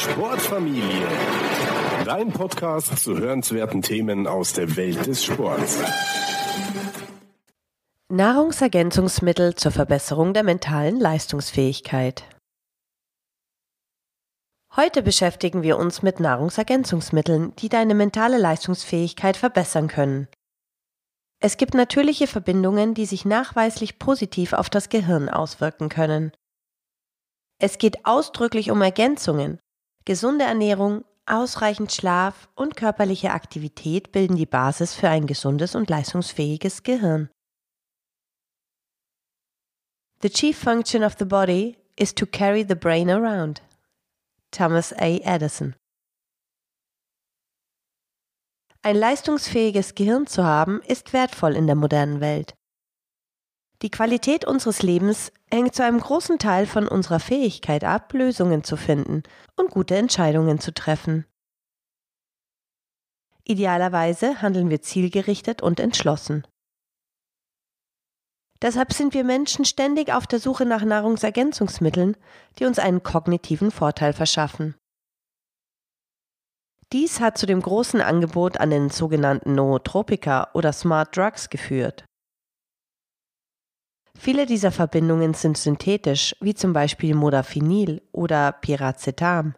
Sportfamilie. Dein Podcast zu hörenswerten Themen aus der Welt des Sports. Nahrungsergänzungsmittel zur Verbesserung der mentalen Leistungsfähigkeit. Heute beschäftigen wir uns mit Nahrungsergänzungsmitteln, die deine mentale Leistungsfähigkeit verbessern können. Es gibt natürliche Verbindungen, die sich nachweislich positiv auf das Gehirn auswirken können. Es geht ausdrücklich um Ergänzungen. Gesunde Ernährung, ausreichend Schlaf und körperliche Aktivität bilden die Basis für ein gesundes und leistungsfähiges Gehirn. The chief function of the body is to carry the brain around. Thomas A. Edison Ein leistungsfähiges Gehirn zu haben, ist wertvoll in der modernen Welt. Die Qualität unseres Lebens hängt zu einem großen Teil von unserer Fähigkeit ab, Lösungen zu finden und gute Entscheidungen zu treffen. Idealerweise handeln wir zielgerichtet und entschlossen. Deshalb sind wir Menschen ständig auf der Suche nach Nahrungsergänzungsmitteln, die uns einen kognitiven Vorteil verschaffen. Dies hat zu dem großen Angebot an den sogenannten Nootropika oder Smart Drugs geführt. Viele dieser Verbindungen sind synthetisch, wie zum Beispiel Modafinil oder Piracetam.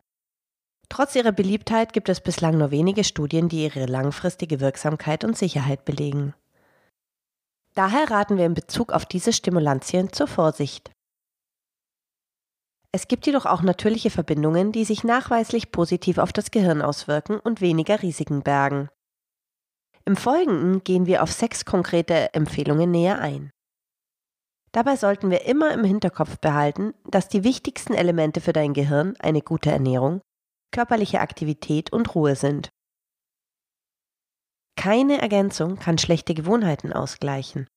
Trotz ihrer Beliebtheit gibt es bislang nur wenige Studien, die ihre langfristige Wirksamkeit und Sicherheit belegen. Daher raten wir in Bezug auf diese Stimulantien zur Vorsicht. Es gibt jedoch auch natürliche Verbindungen, die sich nachweislich positiv auf das Gehirn auswirken und weniger Risiken bergen. Im Folgenden gehen wir auf sechs konkrete Empfehlungen näher ein. Dabei sollten wir immer im Hinterkopf behalten, dass die wichtigsten Elemente für dein Gehirn eine gute Ernährung, körperliche Aktivität und Ruhe sind. Keine Ergänzung kann schlechte Gewohnheiten ausgleichen.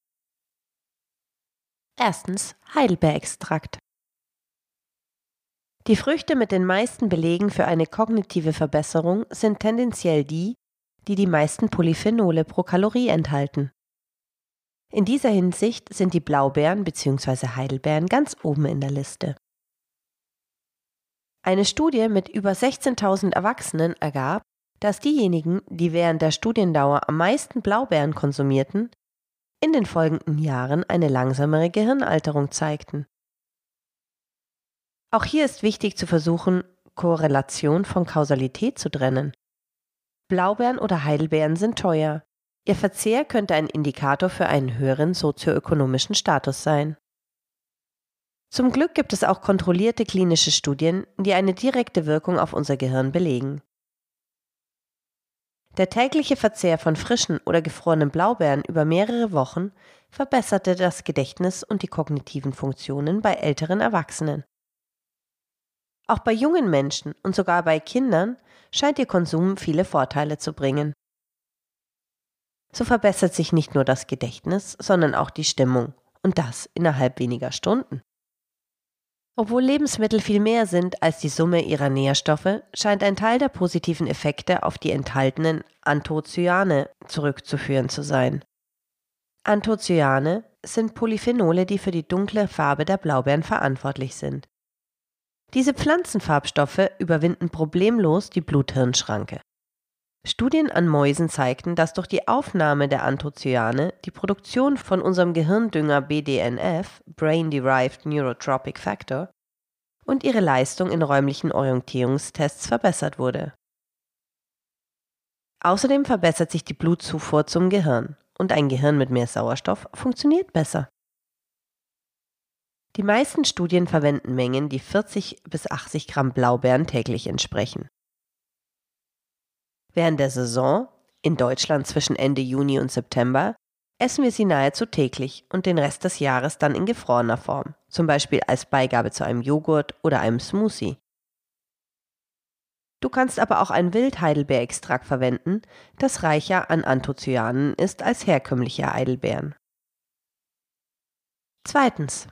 Erstens Heidelbeerextrakt. Die Früchte mit den meisten Belegen für eine kognitive Verbesserung sind tendenziell die, die die meisten Polyphenole pro Kalorie enthalten. In dieser Hinsicht sind die Blaubeeren bzw. Heidelbeeren ganz oben in der Liste. Eine Studie mit über 16.000 Erwachsenen ergab, dass diejenigen, die während der Studiendauer am meisten Blaubeeren konsumierten, in den folgenden Jahren eine langsamere Gehirnalterung zeigten. Auch hier ist wichtig zu versuchen, Korrelation von Kausalität zu trennen. Blaubeeren oder Heidelbeeren sind teuer, Ihr Verzehr könnte ein Indikator für einen höheren sozioökonomischen Status sein. Zum Glück gibt es auch kontrollierte klinische Studien, die eine direkte Wirkung auf unser Gehirn belegen. Der tägliche Verzehr von frischen oder gefrorenen Blaubeeren über mehrere Wochen verbesserte das Gedächtnis und die kognitiven Funktionen bei älteren Erwachsenen. Auch bei jungen Menschen und sogar bei Kindern scheint ihr Konsum viele Vorteile zu bringen so verbessert sich nicht nur das Gedächtnis, sondern auch die Stimmung. Und das innerhalb weniger Stunden. Obwohl Lebensmittel viel mehr sind als die Summe ihrer Nährstoffe, scheint ein Teil der positiven Effekte auf die enthaltenen Anthocyane zurückzuführen zu sein. Anthocyane sind Polyphenole, die für die dunkle Farbe der Blaubeeren verantwortlich sind. Diese Pflanzenfarbstoffe überwinden problemlos die Blut-Hirn-Schranke. Studien an Mäusen zeigten, dass durch die Aufnahme der Anthocyane die Produktion von unserem Gehirndünger BDNF, Brain Derived Neurotropic Factor, und ihre Leistung in räumlichen Orientierungstests verbessert wurde. Außerdem verbessert sich die Blutzufuhr zum Gehirn und ein Gehirn mit mehr Sauerstoff funktioniert besser. Die meisten Studien verwenden Mengen, die 40 bis 80 Gramm Blaubeeren täglich entsprechen. Während der Saison, in Deutschland zwischen Ende Juni und September, essen wir sie nahezu täglich und den Rest des Jahres dann in gefrorener Form, zum Beispiel als Beigabe zu einem Joghurt oder einem Smoothie. Du kannst aber auch ein Wildheidelbeerextrakt verwenden, das reicher an Anthocyanen ist als herkömmliche Heidelbeeren. Zweitens.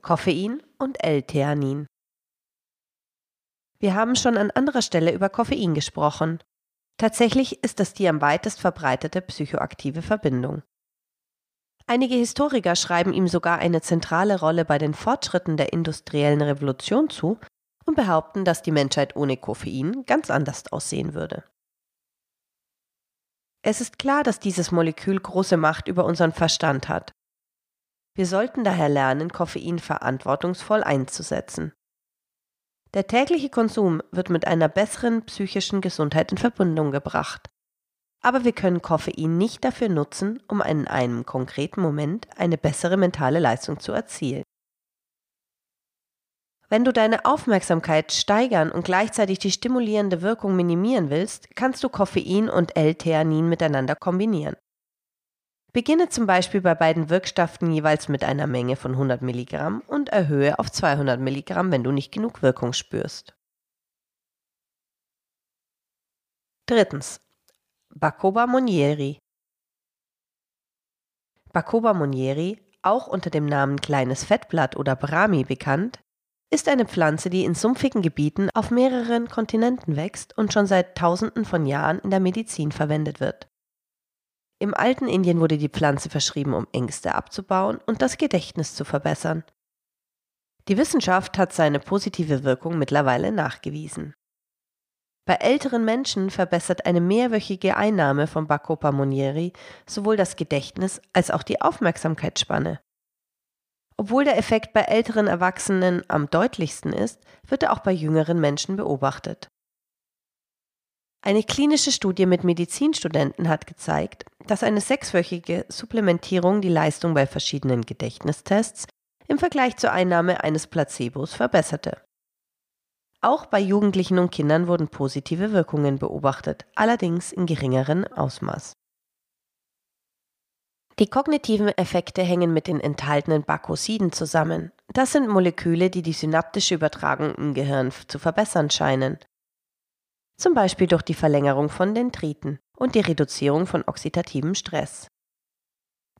Koffein und L-Theanin. Wir haben schon an anderer Stelle über Koffein gesprochen. Tatsächlich ist das die am weitest verbreitete psychoaktive Verbindung. Einige Historiker schreiben ihm sogar eine zentrale Rolle bei den Fortschritten der industriellen Revolution zu und behaupten, dass die Menschheit ohne Koffein ganz anders aussehen würde. Es ist klar, dass dieses Molekül große Macht über unseren Verstand hat. Wir sollten daher lernen, Koffein verantwortungsvoll einzusetzen. Der tägliche Konsum wird mit einer besseren psychischen Gesundheit in Verbindung gebracht. Aber wir können Koffein nicht dafür nutzen, um in einem konkreten Moment eine bessere mentale Leistung zu erzielen. Wenn du deine Aufmerksamkeit steigern und gleichzeitig die stimulierende Wirkung minimieren willst, kannst du Koffein und L-Theanin miteinander kombinieren. Beginne zum Beispiel bei beiden Wirkstoffen jeweils mit einer Menge von 100 Milligramm und erhöhe auf 200 Milligramm, wenn du nicht genug Wirkung spürst. Drittens. Bacoba Monieri. Bacoba Monieri, auch unter dem Namen kleines Fettblatt oder Brahmi bekannt, ist eine Pflanze, die in sumpfigen Gebieten auf mehreren Kontinenten wächst und schon seit Tausenden von Jahren in der Medizin verwendet wird. Im alten Indien wurde die Pflanze verschrieben, um Ängste abzubauen und das Gedächtnis zu verbessern. Die Wissenschaft hat seine positive Wirkung mittlerweile nachgewiesen. Bei älteren Menschen verbessert eine mehrwöchige Einnahme von Bacopa Monieri sowohl das Gedächtnis als auch die Aufmerksamkeitsspanne. Obwohl der Effekt bei älteren Erwachsenen am deutlichsten ist, wird er auch bei jüngeren Menschen beobachtet. Eine klinische Studie mit Medizinstudenten hat gezeigt, dass eine sechswöchige Supplementierung die Leistung bei verschiedenen Gedächtnistests im Vergleich zur Einnahme eines Placebos verbesserte. Auch bei Jugendlichen und Kindern wurden positive Wirkungen beobachtet, allerdings in geringeren Ausmaß. Die kognitiven Effekte hängen mit den enthaltenen Bakosiden zusammen. Das sind Moleküle, die die synaptische Übertragung im Gehirn zu verbessern scheinen. Zum Beispiel durch die Verlängerung von Dendriten und die Reduzierung von oxidativem Stress.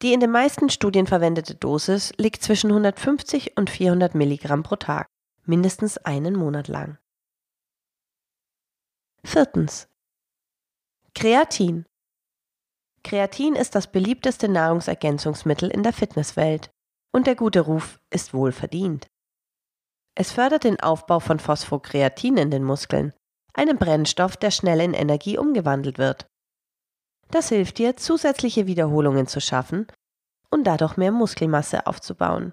Die in den meisten Studien verwendete Dosis liegt zwischen 150 und 400 Milligramm pro Tag, mindestens einen Monat lang. Viertens. Kreatin Kreatin ist das beliebteste Nahrungsergänzungsmittel in der Fitnesswelt und der gute Ruf ist wohl verdient. Es fördert den Aufbau von Phosphokreatin in den Muskeln, einem Brennstoff, der schnell in Energie umgewandelt wird. Das hilft dir, zusätzliche Wiederholungen zu schaffen und dadurch mehr Muskelmasse aufzubauen.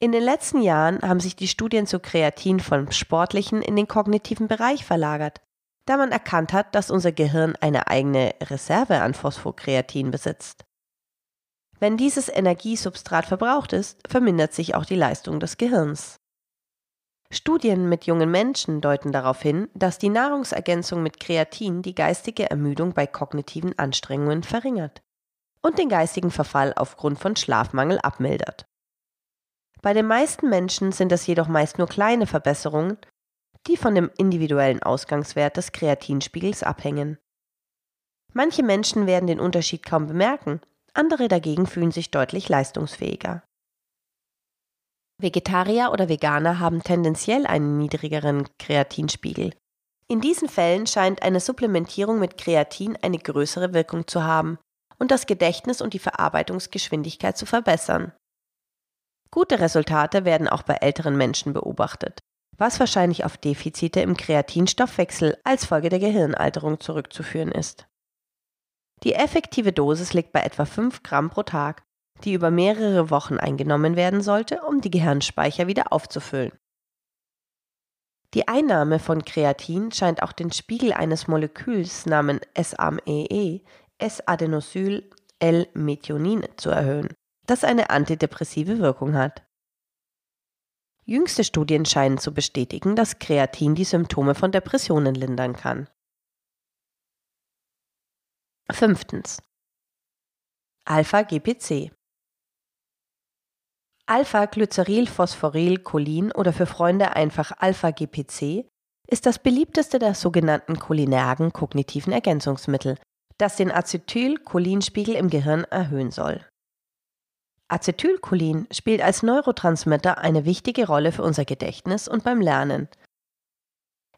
In den letzten Jahren haben sich die Studien zu Kreatin vom sportlichen in den kognitiven Bereich verlagert da man erkannt hat, dass unser Gehirn eine eigene Reserve an Phosphokreatin besitzt. Wenn dieses Energiesubstrat verbraucht ist, vermindert sich auch die Leistung des Gehirns. Studien mit jungen Menschen deuten darauf hin, dass die Nahrungsergänzung mit Kreatin die geistige Ermüdung bei kognitiven Anstrengungen verringert und den geistigen Verfall aufgrund von Schlafmangel abmildert. Bei den meisten Menschen sind es jedoch meist nur kleine Verbesserungen, die von dem individuellen Ausgangswert des Kreatinspiegels abhängen. Manche Menschen werden den Unterschied kaum bemerken, andere dagegen fühlen sich deutlich leistungsfähiger. Vegetarier oder Veganer haben tendenziell einen niedrigeren Kreatinspiegel. In diesen Fällen scheint eine Supplementierung mit Kreatin eine größere Wirkung zu haben und das Gedächtnis und die Verarbeitungsgeschwindigkeit zu verbessern. Gute Resultate werden auch bei älteren Menschen beobachtet was wahrscheinlich auf Defizite im Kreatinstoffwechsel als Folge der Gehirnalterung zurückzuführen ist. Die effektive Dosis liegt bei etwa 5 Gramm pro Tag, die über mehrere Wochen eingenommen werden sollte, um die Gehirnspeicher wieder aufzufüllen. Die Einnahme von Kreatin scheint auch den Spiegel eines Moleküls namens SAMEE, S-Adenosyl-L-Methionin, zu erhöhen, das eine antidepressive Wirkung hat. Jüngste Studien scheinen zu bestätigen, dass Kreatin die Symptome von Depressionen lindern kann. Fünftens. Alpha-GPC Alpha-Glycerylphosphorylcholin oder für Freunde einfach Alpha-GPC ist das beliebteste der sogenannten cholinergen kognitiven Ergänzungsmittel, das den Acetylcholinspiegel im Gehirn erhöhen soll. Acetylcholin spielt als Neurotransmitter eine wichtige Rolle für unser Gedächtnis und beim Lernen.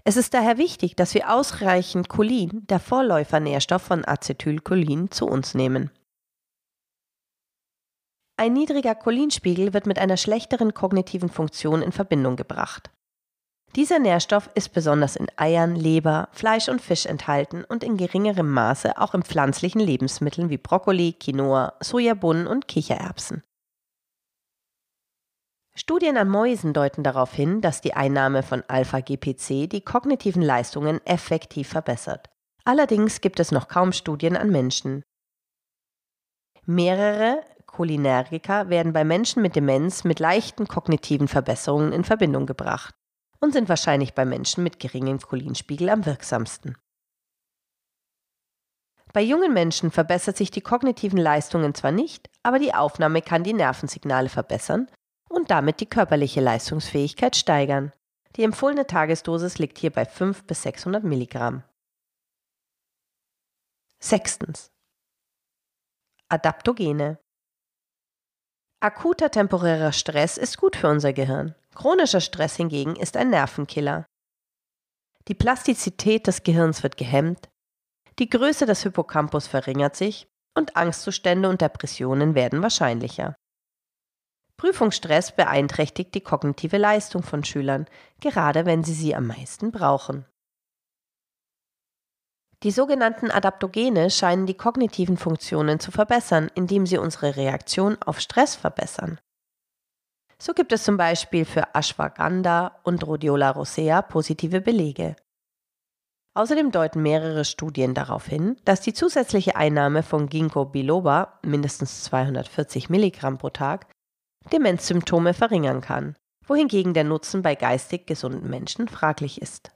Es ist daher wichtig, dass wir ausreichend Cholin, der Vorläufernährstoff von Acetylcholin, zu uns nehmen. Ein niedriger Cholinspiegel wird mit einer schlechteren kognitiven Funktion in Verbindung gebracht. Dieser Nährstoff ist besonders in Eiern, Leber, Fleisch und Fisch enthalten und in geringerem Maße auch in pflanzlichen Lebensmitteln wie Brokkoli, Quinoa, Sojabohnen und Kichererbsen. Studien an Mäusen deuten darauf hin, dass die Einnahme von Alpha-GPC die kognitiven Leistungen effektiv verbessert. Allerdings gibt es noch kaum Studien an Menschen. Mehrere Cholinergiker werden bei Menschen mit Demenz mit leichten kognitiven Verbesserungen in Verbindung gebracht und sind wahrscheinlich bei Menschen mit geringem Cholinspiegel am wirksamsten. Bei jungen Menschen verbessert sich die kognitiven Leistungen zwar nicht, aber die Aufnahme kann die Nervensignale verbessern und damit die körperliche Leistungsfähigkeit steigern. Die empfohlene Tagesdosis liegt hier bei 5 bis 600 Milligramm. Sechstens. Adaptogene. Akuter temporärer Stress ist gut für unser Gehirn. Chronischer Stress hingegen ist ein Nervenkiller. Die Plastizität des Gehirns wird gehemmt, die Größe des Hippocampus verringert sich und Angstzustände und Depressionen werden wahrscheinlicher. Prüfungsstress beeinträchtigt die kognitive Leistung von Schülern, gerade wenn sie sie am meisten brauchen. Die sogenannten Adaptogene scheinen die kognitiven Funktionen zu verbessern, indem sie unsere Reaktion auf Stress verbessern. So gibt es zum Beispiel für Ashwagandha und Rhodiola rosea positive Belege. Außerdem deuten mehrere Studien darauf hin, dass die zusätzliche Einnahme von Ginkgo biloba, mindestens 240 Milligramm pro Tag, Demenzsymptome verringern kann, wohingegen der Nutzen bei geistig gesunden Menschen fraglich ist.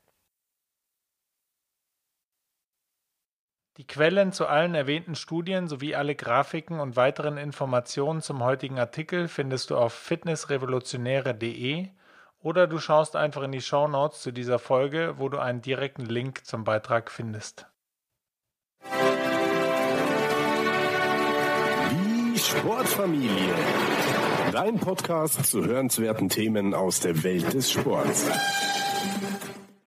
Die Quellen zu allen erwähnten Studien sowie alle Grafiken und weiteren Informationen zum heutigen Artikel findest du auf fitnessrevolutionäre.de oder du schaust einfach in die Show Notes zu dieser Folge, wo du einen direkten Link zum Beitrag findest. Die Sportfamilie. Dein Podcast zu hörenswerten Themen aus der Welt des Sports.